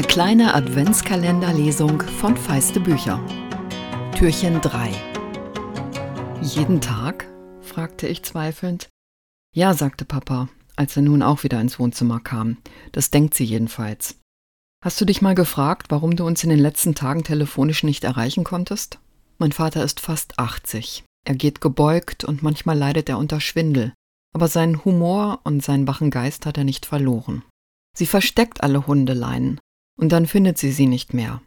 kleine Adventskalenderlesung von Feiste Bücher. Türchen 3. Jeden Tag? fragte ich zweifelnd. Ja, sagte Papa, als er nun auch wieder ins Wohnzimmer kam. Das denkt sie jedenfalls. Hast du dich mal gefragt, warum du uns in den letzten Tagen telefonisch nicht erreichen konntest? Mein Vater ist fast 80. Er geht gebeugt und manchmal leidet er unter Schwindel. Aber seinen Humor und seinen wachen Geist hat er nicht verloren. Sie versteckt alle Hundeleinen und dann findet sie sie nicht mehr.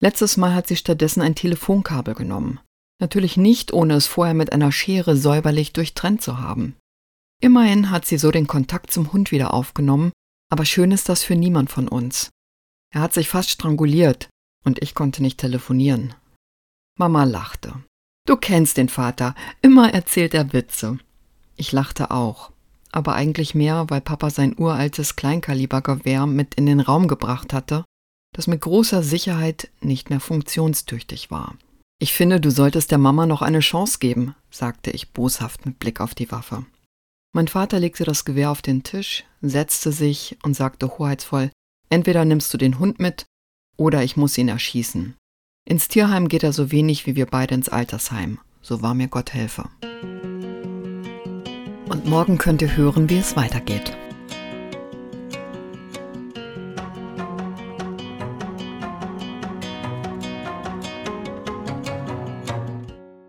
Letztes Mal hat sie stattdessen ein Telefonkabel genommen. Natürlich nicht, ohne es vorher mit einer Schere säuberlich durchtrennt zu haben. Immerhin hat sie so den Kontakt zum Hund wieder aufgenommen, aber schön ist das für niemand von uns. Er hat sich fast stranguliert und ich konnte nicht telefonieren. Mama lachte. Du kennst den Vater, immer erzählt er Witze. Ich lachte auch, aber eigentlich mehr, weil Papa sein uraltes Kleinkalibergewehr mit in den Raum gebracht hatte, das mit großer Sicherheit nicht mehr funktionstüchtig war. Ich finde, du solltest der Mama noch eine Chance geben, sagte ich boshaft mit Blick auf die Waffe. Mein Vater legte das Gewehr auf den Tisch, setzte sich und sagte hoheitsvoll, entweder nimmst du den Hund mit, oder ich muss ihn erschießen. Ins Tierheim geht er so wenig wie wir beide ins Altersheim, so war mir Gott helfe. Und morgen könnt ihr hören, wie es weitergeht.